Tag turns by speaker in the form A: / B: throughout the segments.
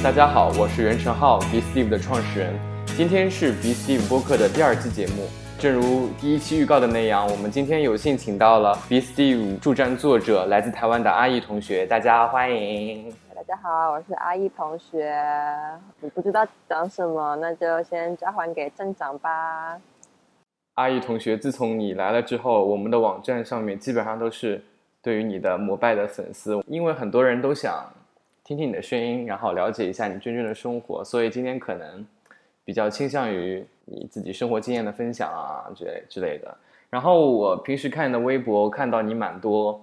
A: 大家好，我是袁成浩，Be Steve 的创始人。今天是 Be Steve 播客的第二期节目。正如第一期预告的那样，我们今天有幸请到了 Be Steve 助战作者，来自台湾的阿易同学，大家欢迎。
B: 大家好，我是阿易同学。你不知道讲什么，那就先交还给镇长吧。
A: 阿易同学，自从你来了之后，我们的网站上面基本上都是对于你的膜拜的粉丝，因为很多人都想听听你的声音，然后了解一下你真正的生活，所以今天可能比较倾向于。你自己生活经验的分享啊，之类之类的。然后我平时看你的微博，看到你蛮多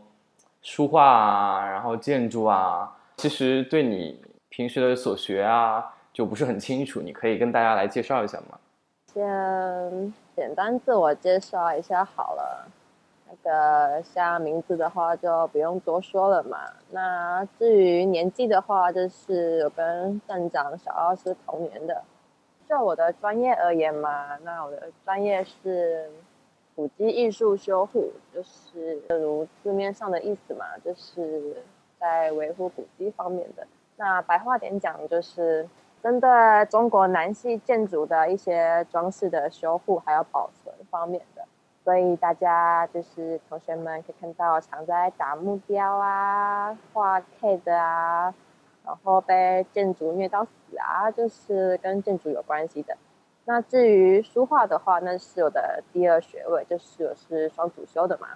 A: 书画啊，然后建筑啊。其实对你平时的所学啊，就不是很清楚。你可以跟大家来介绍一下吗？
B: 先简单自我介绍一下好了。那个像名字的话，就不用多说了嘛。那至于年纪的话，就是我跟站长小奥是同年的。就我的专业而言嘛，那我的专业是古迹艺术修护，就是如字面上的意思嘛，就是在维护古迹方面的。那白话点讲，就是针对中国南系建筑的一些装饰的修护还有保存方面的。所以大家就是同学们可以看到，常在打木雕啊、画 K 的啊。然后被建筑虐到死啊，就是跟建筑有关系的。那至于书画的话，那是我的第二学位，就是我是双主修的嘛。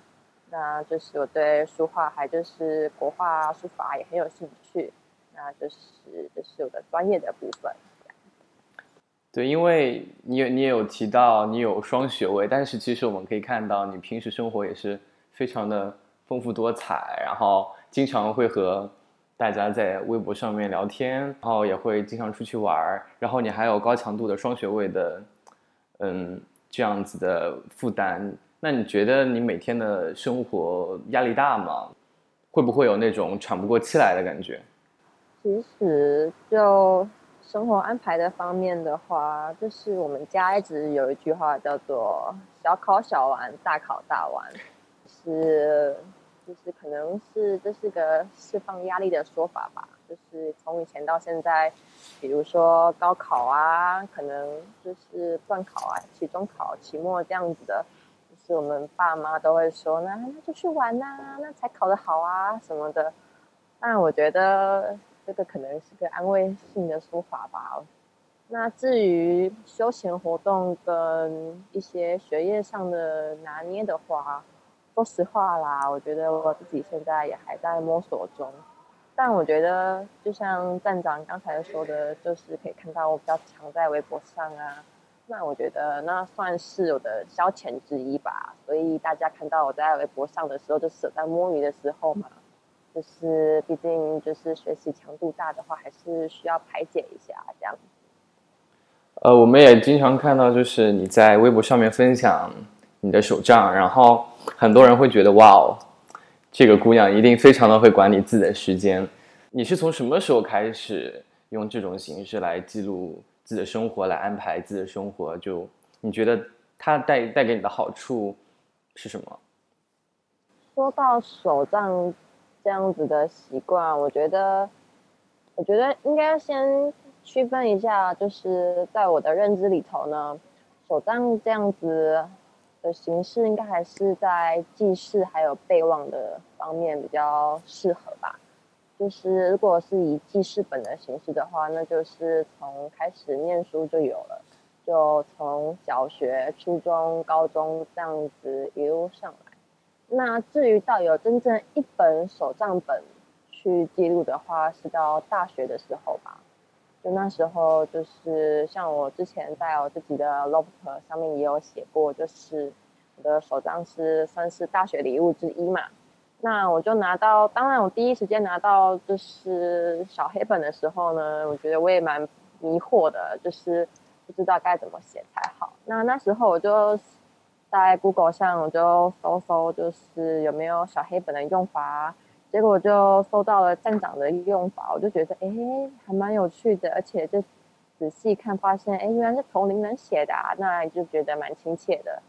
B: 那就是我对书画还就是国画书法也很有兴趣，那就是这是我的专业的部分。
A: 对，因为你有你也有提到你有双学位，但是其实我们可以看到你平时生活也是非常的丰富多彩，然后经常会和。大家在微博上面聊天，然后也会经常出去玩儿，然后你还有高强度的双学位的，嗯，这样子的负担。那你觉得你每天的生活压力大吗？会不会有那种喘不过气来的感觉？
B: 其实就生活安排的方面的话，就是我们家一直有一句话叫做“小考小玩，大考大玩”，是。就是可能是这是个释放压力的说法吧。就是从以前到现在，比如说高考啊，可能就是段考啊、期中考、期末这样子的，是我们爸妈都会说，那那就去玩呐，那才考得好啊什么的。但我觉得这个可能是个安慰性的说法吧。那至于休闲活动跟一些学业上的拿捏的话，说实话啦，我觉得我自己现在也还在摸索中，但我觉得就像站长刚才说的，就是可以看到我比较常在微博上啊，那我觉得那算是我的消遣之一吧。所以大家看到我在微博上的时候，就是在摸鱼的时候嘛，就是毕竟就是学习强度大的话，还是需要排解一下这样。
A: 呃，我们也经常看到，就是你在微博上面分享。你的手账，然后很多人会觉得哇哦，这个姑娘一定非常的会管理自己的时间。你是从什么时候开始用这种形式来记录自己的生活，来安排自己的生活？就你觉得它带带给你的好处是什么？
B: 说到手账这样子的习惯，我觉得，我觉得应该先区分一下，就是在我的认知里头呢，手账这样子。的形式应该还是在记事还有备忘的方面比较适合吧。就是如果是以记事本的形式的话，那就是从开始念书就有了，就从小学、初中、高中这样子一路上来。那至于到有真正一本手账本去记录的话，是到大学的时候吧。就那时候，就是像我之前在我自己的 l o g 上面也有写过，就是我的手账是算是大学礼物之一嘛。那我就拿到，当然我第一时间拿到就是小黑本的时候呢，我觉得我也蛮迷惑的，就是不知道该怎么写才好。那那时候我就在 Google 上我就搜搜，就是有没有小黑本的用法。结果就搜到了站长的用法，我就觉得哎，还蛮有趣的，而且就仔细看发现，哎，原来是同龄人写的，啊，那就觉得蛮亲切的。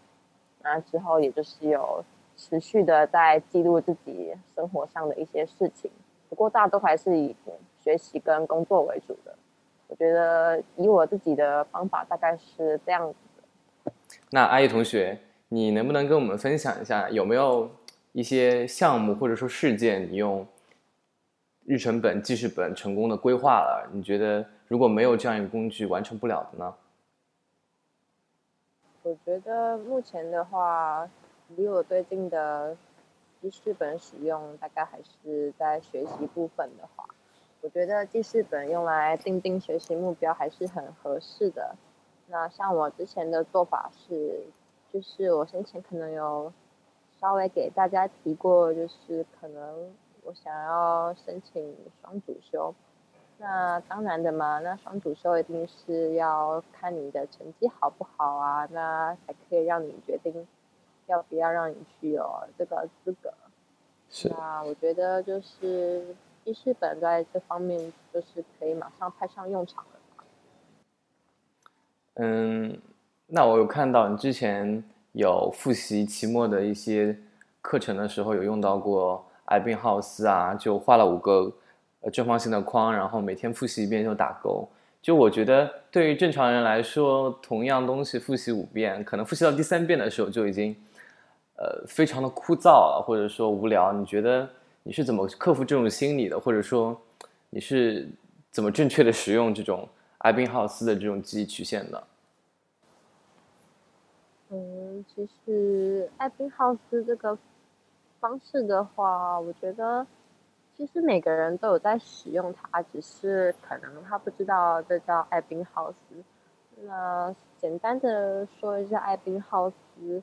B: 那之后也就是有持续的在记录自己生活上的一些事情，不过大都还是以学习跟工作为主的。我觉得以我自己的方法大概是这样子的。
A: 那阿姨同学，你能不能跟我们分享一下，有没有一些项目或者说事件，你用日程本、记事本成功的规划了？你觉得如果没有这样一个工具，完成不了的呢？
B: 我觉得目前的话，离我最近的记事本使用，大概还是在学习部分的话，我觉得记事本用来定定学习目标还是很合适的。那像我之前的做法是，就是我先前可能有稍微给大家提过，就是可能我想要申请双主修。那当然的嘛，那双主修一定是要看你的成绩好不好啊，那才可以让你决定要不要让你去有这个资格。
A: 是。
B: 啊我觉得就是记事本在这方面就是可以马上派上用场了。
A: 嗯，那我有看到你之前有复习期末的一些课程的时候，有用到过艾宾浩斯啊，就画了五个。呃，正方形的框，然后每天复习一遍就打勾。就我觉得，对于正常人来说，同样东西复习五遍，可能复习到第三遍的时候就已经，呃，非常的枯燥啊，或者说无聊。你觉得你是怎么克服这种心理的？或者说你是怎么正确的使用这种艾宾浩斯的这种记忆曲线的？
B: 嗯，其实艾宾浩斯这个方式的话，我觉得。其实每个人都有在使用它，只是可能他不知道这叫艾宾浩斯。那简单的说一下艾宾浩斯，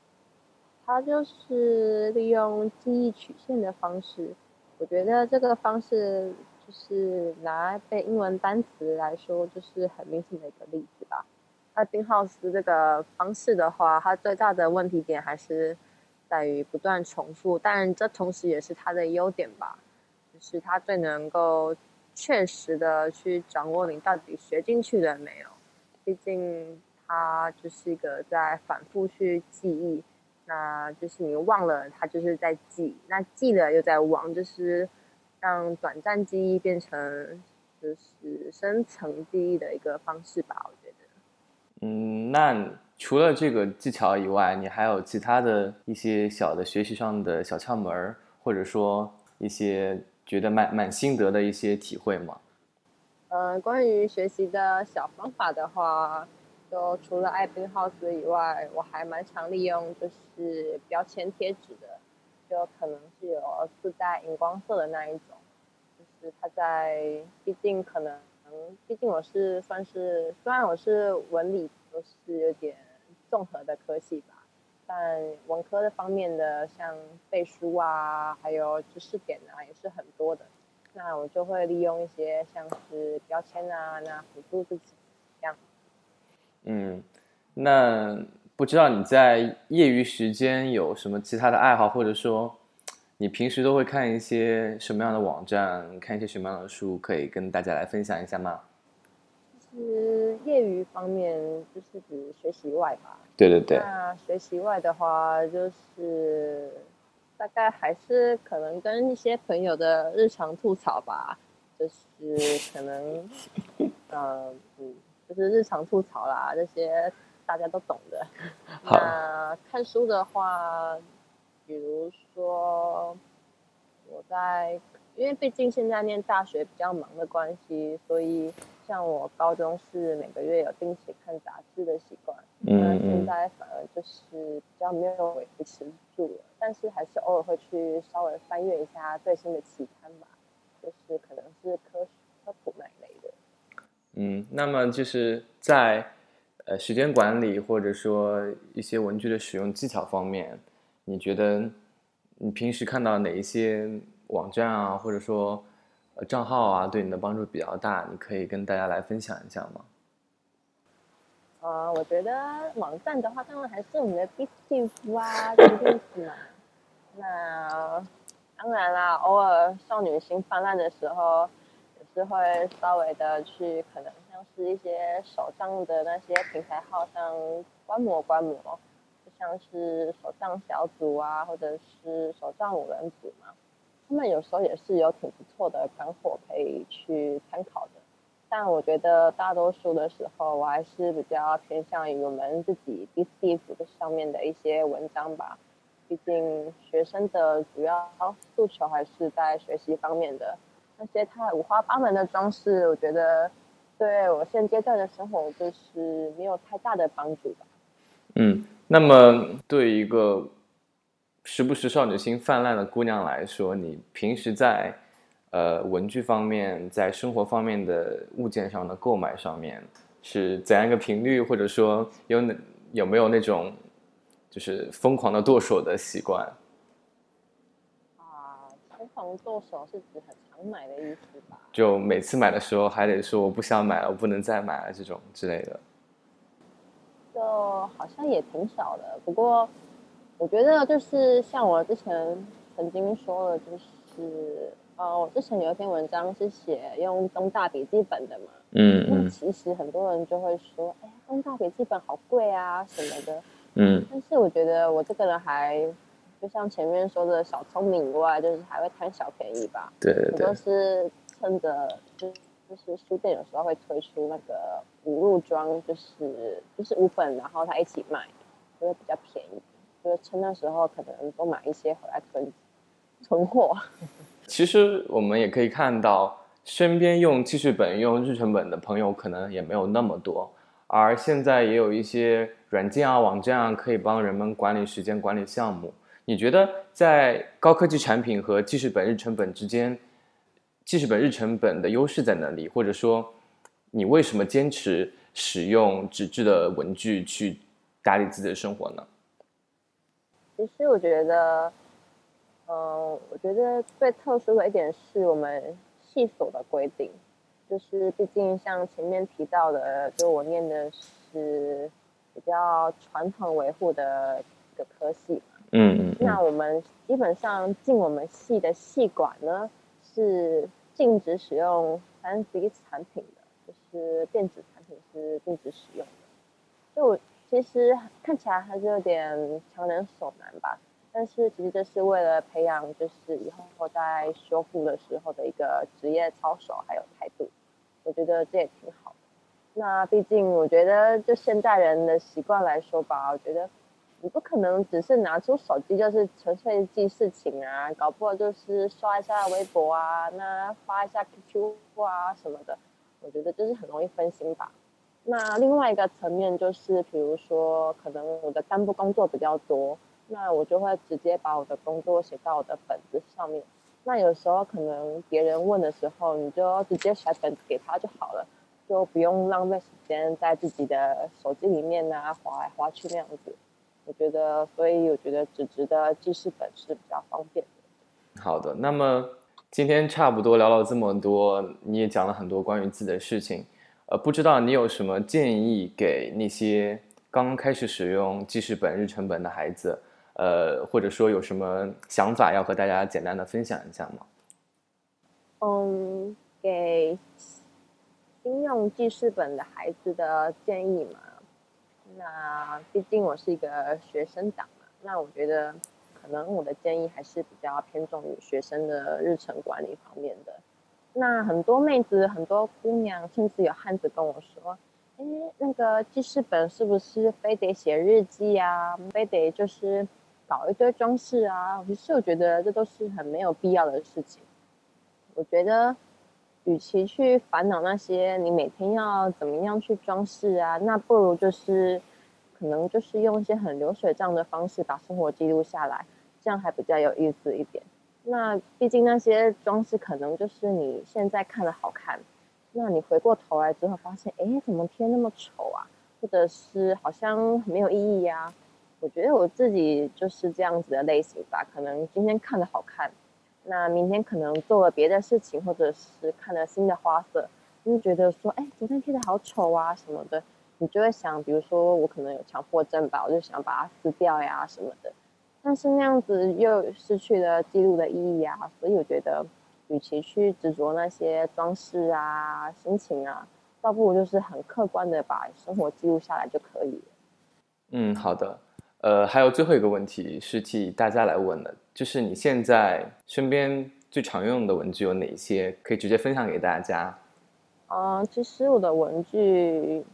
B: 它就是利用记忆曲线的方式。我觉得这个方式就是拿背英文单词来说，就是很明显的一个例子吧。那丁浩斯这个方式的话，它最大的问题点还是在于不断重复，但这同时也是它的优点吧。就是他最能够确实的去掌握你到底学进去了没有，毕竟他就是一个在反复去记忆，那就是你忘了，他就是在记，那记了又在忘，就是让短暂记忆变成就是深层记忆的一个方式吧，我觉得。
A: 嗯，那除了这个技巧以外，你还有其他的一些小的学习上的小窍门儿，或者说一些。觉得蛮蛮心得的一些体会吗？
B: 呃，关于学习的小方法的话，就除了艾宾浩斯以外，我还蛮常利用就是标签贴纸的，就可能是有自带荧光色的那一种，就是它在，毕竟可能，毕竟我是算是，虽然我是文理都是有点综合的科系吧。但文科的方面的，像背书啊，还有知识点啊，也是很多的。那我就会利用一些像是标签啊，那辅助自己。
A: 嗯，那不知道你在业余时间有什么其他的爱好，或者说你平时都会看一些什么样的网站，看一些什么样的书，可以跟大家来分享一下吗？
B: 是业余方面，就是指学习外吧。
A: 对对对。
B: 那学习外的话，就是大概还是可能跟一些朋友的日常吐槽吧，就是可能，呃，嗯，就是日常吐槽啦，这些大家都懂的。那看书的话，比如说我在，因为毕竟现在念大学比较忙的关系，所以。像我高中是每个月有定期看杂志的习惯，嗯现在反而就是比较没有维持住了，但是还是偶尔会去稍微翻阅一下最新的期刊吧，就是可能是科科普那一类的。
A: 嗯，那么就是在呃时间管理或者说一些文具的使用技巧方面，你觉得你平时看到哪一些网站啊，或者说？账号啊，对你的帮助比较大，你可以跟大家来分享一下吗？
B: 呃，我觉得网站的话，当然还是我们的 B 幸福啊，肯定是嘛。那当然啦，偶尔少女心泛滥的时候，是会稍微的去可能像是一些手账的那些平台号，像观摩观摩，就像是手账小组啊，或者是手账五人组嘛，他们有时候也是有挺不错的干货可以去参考的。但我觉得大多数的时候，我还是比较偏向于我们自己 B C F 的上面的一些文章吧。毕竟学生的主要诉求还是在学习方面的，那些太五花八门的装饰，我觉得对我现阶段的生活就是没有太大的帮助吧。
A: 嗯，那么对于一个时不时少女心泛滥的姑娘来说，你平时在呃文具方面，在生活方面的物件上的购买上面是怎样一个频率，或者说有哪有没有那种？就是疯狂的剁手的习惯
B: 啊，疯狂剁手是指很常买的意思吧？
A: 就每次买的时候还得说我不想买了，我不能再买了这种之类的。
B: 就好像也挺少的，不过我觉得就是像我之前曾经说的，就是呃，我之前有一篇文章是写用东大笔记本的嘛，
A: 嗯嗯，
B: 那其实很多人就会说，哎呀，东大笔记本好贵啊什么的。
A: 嗯，
B: 但是我觉得我这个人还，就像前面说的小聪明以外，就是还会贪小便宜吧。
A: 对对对。
B: 我都是趁着就就是书店有时候会推出那个五入装，就是就是五本，然后它一起卖，就会比较便宜。就是趁那时候可能多买一些回来囤存货。
A: 其实我们也可以看到，身边用记事本、用日程本的朋友可能也没有那么多。而现在也有一些软件啊、网站啊，可以帮人们管理时间、管理项目。你觉得在高科技产品和记事本、日程本之间，记事本、日程本的优势在哪里？或者说，你为什么坚持使用纸质的文具去打理自己的生活呢？
B: 其实我觉得，嗯，我觉得最特殊的一点是我们系所的规定。就是毕竟像前面提到的，就我念的是比较传统维护的一个科系。
A: 嗯嗯。
B: 那我们基本上进我们系的系管呢，是禁止使用三 C 产品的，就是电子产品是禁止使用的。就其实看起来还是有点强人所难吧，但是其实这是为了培养，就是以后在修复的时候的一个职业操守还有态度。我觉得这也挺好。那毕竟，我觉得就现代人的习惯来说吧，我觉得你不可能只是拿出手机就是纯粹记事情啊，搞不好就是刷一下微博啊，那发一下 QQ 啊什么的。我觉得就是很容易分心吧。那另外一个层面就是，比如说可能我的干部工作比较多，那我就会直接把我的工作写到我的本子上面。那有时候可能别人问的时候，你就直接甩本子给他就好了，就不用浪费时间在自己的手机里面啊划来划去那样子。我觉得，所以我觉得纸质的记事本是比较方便
A: 的。好的，那么今天差不多聊了这么多，你也讲了很多关于自己的事情，呃，不知道你有什么建议给那些刚开始使用记事本、日程本的孩子？呃，或者说有什么想法要和大家简单的分享一下吗？
B: 嗯，给应用记事本的孩子的建议嘛，那毕竟我是一个学生党嘛，那我觉得可能我的建议还是比较偏重于学生的日程管理方面的。那很多妹子、很多姑娘，甚至有汉子跟我说：“哎，那个记事本是不是非得写日记啊？非得就是？”搞一堆装饰啊，其实我觉得这都是很没有必要的事情。我觉得，与其去烦恼那些你每天要怎么样去装饰啊，那不如就是可能就是用一些很流水账的方式把生活记录下来，这样还比较有意思一点。那毕竟那些装饰可能就是你现在看的好看，那你回过头来之后发现，哎，怎么贴那么丑啊？或者是好像没有意义呀？我觉得我自己就是这样子的类型吧，可能今天看的好看，那明天可能做了别的事情，或者是看了新的花色，就觉得说，哎，昨天贴的好丑啊什么的，你就会想，比如说我可能有强迫症吧，我就想把它撕掉呀什么的，但是那样子又失去了记录的意义啊，所以我觉得，与其去执着那些装饰啊、心情啊，倒不如就是很客观的把生活记录下来就可以了。
A: 嗯，好的。呃，还有最后一个问题是替大家来问的，就是你现在身边最常用的文具有哪些？可以直接分享给大家。
B: 嗯，其实我的文具，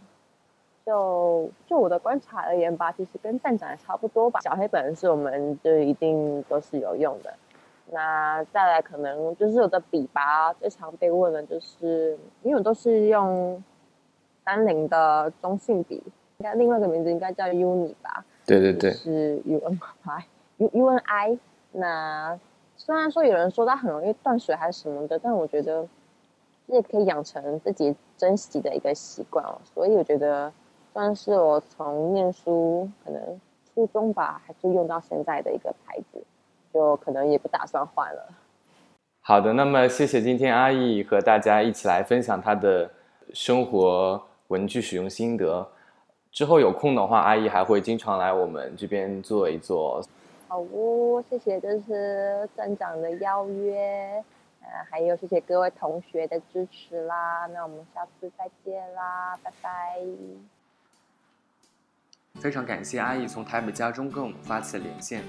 B: 就就我的观察而言吧，其实跟站长也差不多吧。小黑本是我们就一定都是有用的。那再来可能就是我的笔吧，最常被问的就是，因为我都是用三菱的中性笔，应该另外一个名字应该叫 Uni 吧。
A: 对对对，
B: 是 U N I U U N I。那虽然说有人说它很容易断水还是什么的，但我觉得也可以养成自己珍惜的一个习惯哦。所以我觉得算是我从念书可能初中吧，还是用到现在的一个牌子，就可能也不打算换了。
A: 好的，那么谢谢今天阿义和大家一起来分享他的生活文具使用心得。之后有空的话，阿姨还会经常来我们这边坐一坐。
B: 好哦，谢谢，这是站长的邀约，呃，还有谢谢各位同学的支持啦。那我们下次再见啦，拜拜。
A: 非常感谢阿姨从台北家中跟我们发起了连线，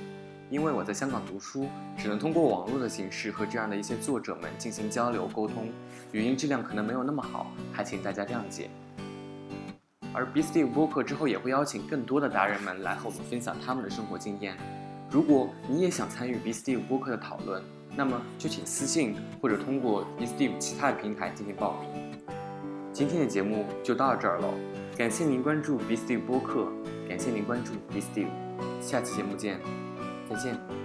A: 因为我在香港读书，只能通过网络的形式和这样的一些作者们进行交流沟通，语音质量可能没有那么好，还请大家谅解。而 B Steve 播客之后也会邀请更多的达人们来和我们分享他们的生活经验。如果你也想参与 B Steve 播客的讨论，那么就请私信或者通过 B Steve 其他的平台进行报名。今天的节目就到这儿了，感谢您关注 B Steve 播客，感谢您关注 B Steve，下期节目见，再见。